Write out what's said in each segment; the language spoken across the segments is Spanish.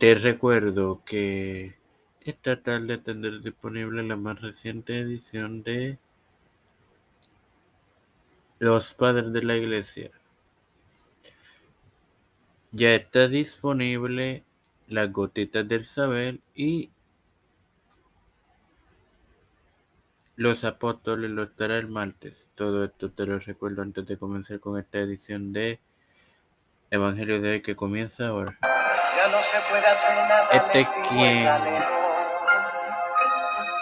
Te recuerdo que esta tarde tendrás disponible la más reciente edición de Los Padres de la Iglesia. Ya está disponible Las Gotitas del Saber y Los Apóstoles lo estará el martes. Todo esto te lo recuerdo antes de comenzar con esta edición de Evangelio de hoy que comienza ahora. Este es quien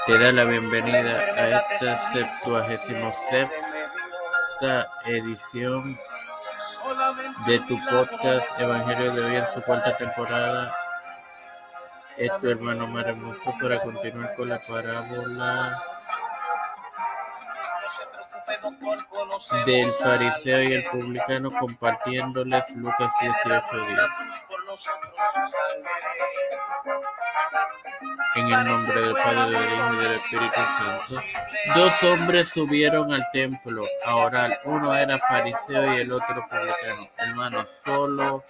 te da la bienvenida a esta septuagésimo sexta edición de tu podcast Evangelio de hoy en su cuarta temporada. Es tu hermano Maremoso para continuar con la parábola del fariseo y el publicano compartiéndoles Lucas 18 días. En el nombre del Padre, del Hijo y del Espíritu Santo. Dos hombres subieron al templo a orar. Uno era fariseo y el otro publicano. Hermano, solo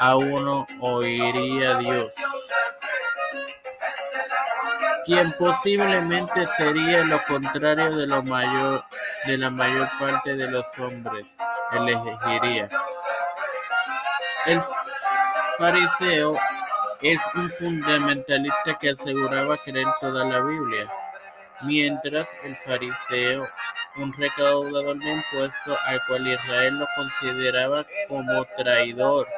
a uno oiría Dios quien posiblemente sería lo contrario de, lo mayor, de la mayor parte de los hombres elegiría. El fariseo es un fundamentalista que aseguraba creer toda la Biblia, mientras el fariseo, un recaudador de impuestos al cual Israel lo consideraba como traidor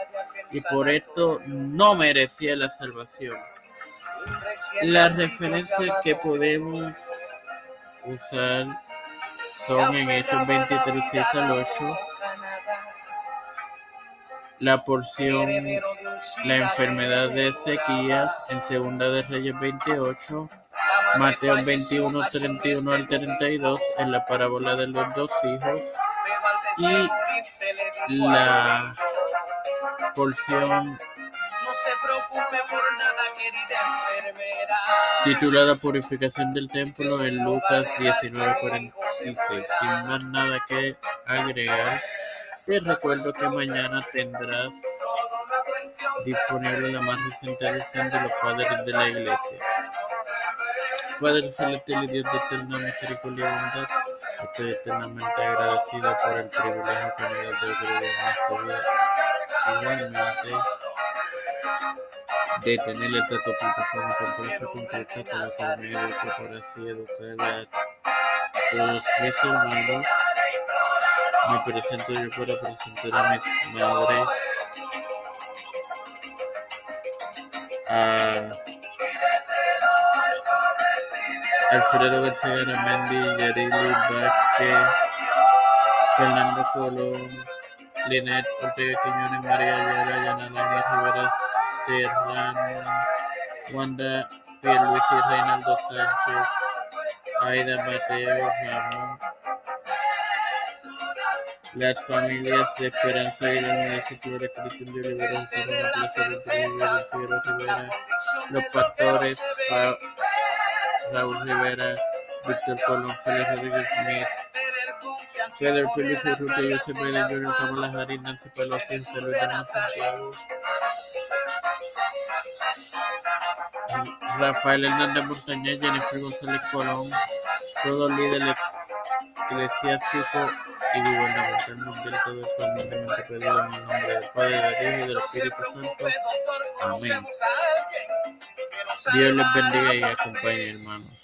y por esto no merecía la salvación. Las referencias que podemos usar son en Hechos 23, 6 al 8, la porción, la enfermedad de Ezequías en Segunda de Reyes 28, Mateo 21, 31 al 32 en la parábola de los dos hijos y la porción titulada Purificación del Templo en Lucas 19:46. Sin más nada que agregar, te recuerdo que mañana tendrás disponible la más reciente edición de los Padres de la Iglesia. Padre celestial y Dios de eterna misericordia y bondad, estoy eternamente agradecido por el privilegio que me das de vivir en vida. Igualmente, de tener esta plataforma temprana completa con la comunidad educa para así educar a todos mis hermanos. Me presento yo para presentar a mi madre, a Alfredo García Aramendi, Yarili Vázquez, Fernando Colón, Linet Ortega Quiñones, María Ayala, Yanalani Rivera Serrano, Wanda Pierluisi, Reinaldo Sánchez, Aida Mateo, Ramón, las familias de Esperanza y la Flores, Cristian de Olivera, Serrano, Plaza del Figueroa Rivera, los pastores, Raúl Rivera, Víctor Colón, Félix Rodríguez Smith, Cedar Pérez, Ruta Josep Biden Jr., Kamala Harris, Nancy Pelosi, Luis de Santiago, Rafael Hernández Montañez, Jennifer González Colón, todo líder eclesiástico y gubernamental mundial, todo esto humildemente pedido en el nombre del Padre, del Hijo y del Espíritu Santo. Amén. Dios les bendiga y acompañe, hermanos.